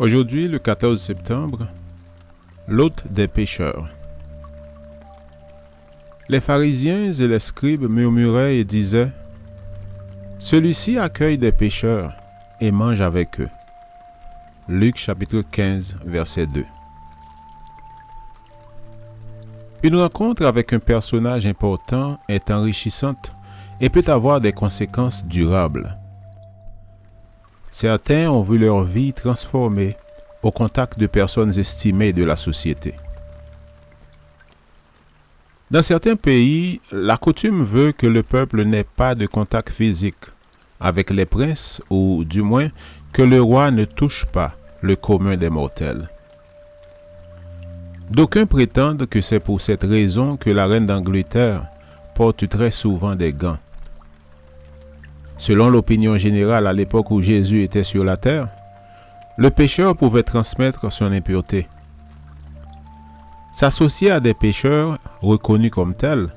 Aujourd'hui, le 14 septembre, l'hôte des pécheurs. Les pharisiens et les scribes murmuraient et disaient, Celui-ci accueille des pécheurs et mange avec eux. Luc chapitre 15, verset 2. Une rencontre avec un personnage important est enrichissante et peut avoir des conséquences durables. Certains ont vu leur vie transformée au contact de personnes estimées de la société. Dans certains pays, la coutume veut que le peuple n'ait pas de contact physique avec les princes ou du moins que le roi ne touche pas le commun des mortels. D'aucuns prétendent que c'est pour cette raison que la reine d'Angleterre porte très souvent des gants. Selon l'opinion générale à l'époque où Jésus était sur la terre, le pécheur pouvait transmettre son impureté. S'associer à des pécheurs reconnus comme tels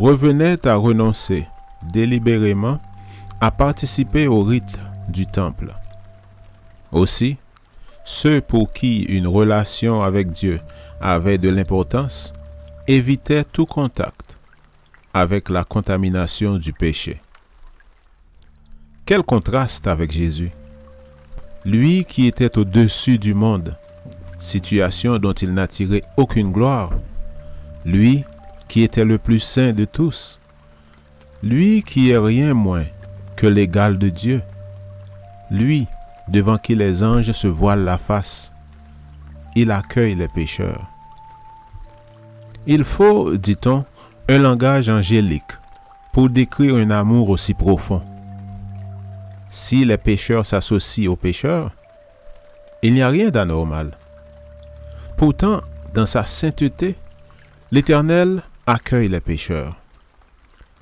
revenait à renoncer délibérément à participer au rite du temple. Aussi, ceux pour qui une relation avec Dieu avait de l'importance évitaient tout contact avec la contamination du péché. Quel contraste avec Jésus. Lui qui était au-dessus du monde, situation dont il n'a tiré aucune gloire. Lui qui était le plus saint de tous. Lui qui est rien moins que l'égal de Dieu. Lui devant qui les anges se voilent la face. Il accueille les pécheurs. Il faut, dit-on, un langage angélique pour décrire un amour aussi profond si les pécheurs s'associent aux pécheurs, il n'y a rien d'anormal. Pourtant, dans sa sainteté, l'Éternel accueille les pécheurs.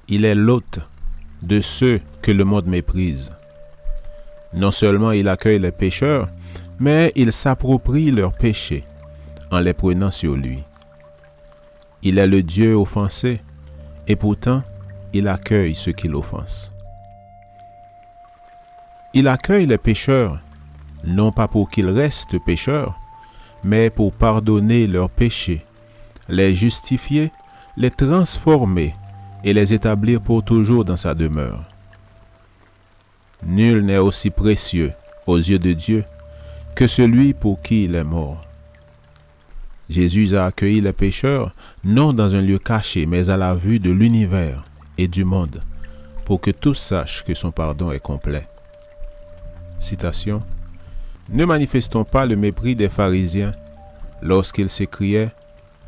Il est l'hôte de ceux que le monde méprise. Non seulement il accueille les pécheurs, mais il s'approprie leurs péchés en les prenant sur lui. Il est le Dieu offensé, et pourtant il accueille ceux qui l'offensent. Il accueille les pécheurs, non pas pour qu'ils restent pécheurs, mais pour pardonner leurs péchés, les justifier, les transformer et les établir pour toujours dans sa demeure. Nul n'est aussi précieux aux yeux de Dieu que celui pour qui il est mort. Jésus a accueilli les pécheurs non dans un lieu caché, mais à la vue de l'univers et du monde, pour que tous sachent que son pardon est complet. Citation. Ne manifestons pas le mépris des pharisiens lorsqu'ils s'écriaient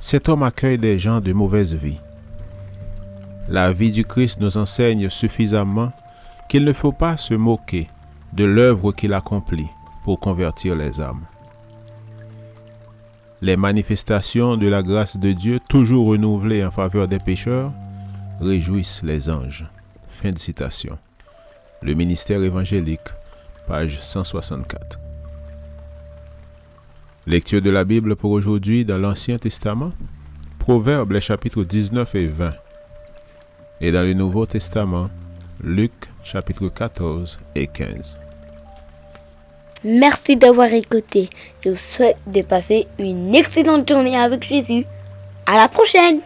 Cet homme accueille des gens de mauvaise vie. La vie du Christ nous enseigne suffisamment qu'il ne faut pas se moquer de l'œuvre qu'il accomplit pour convertir les âmes. Les manifestations de la grâce de Dieu, toujours renouvelées en faveur des pécheurs, réjouissent les anges. Fin de citation. Le ministère évangélique page 164. Lecture de la Bible pour aujourd'hui dans l'Ancien Testament, Proverbes les chapitres 19 et 20. Et dans le Nouveau Testament, Luc chapitre 14 et 15. Merci d'avoir écouté. Je vous souhaite de passer une excellente journée avec Jésus. À la prochaine!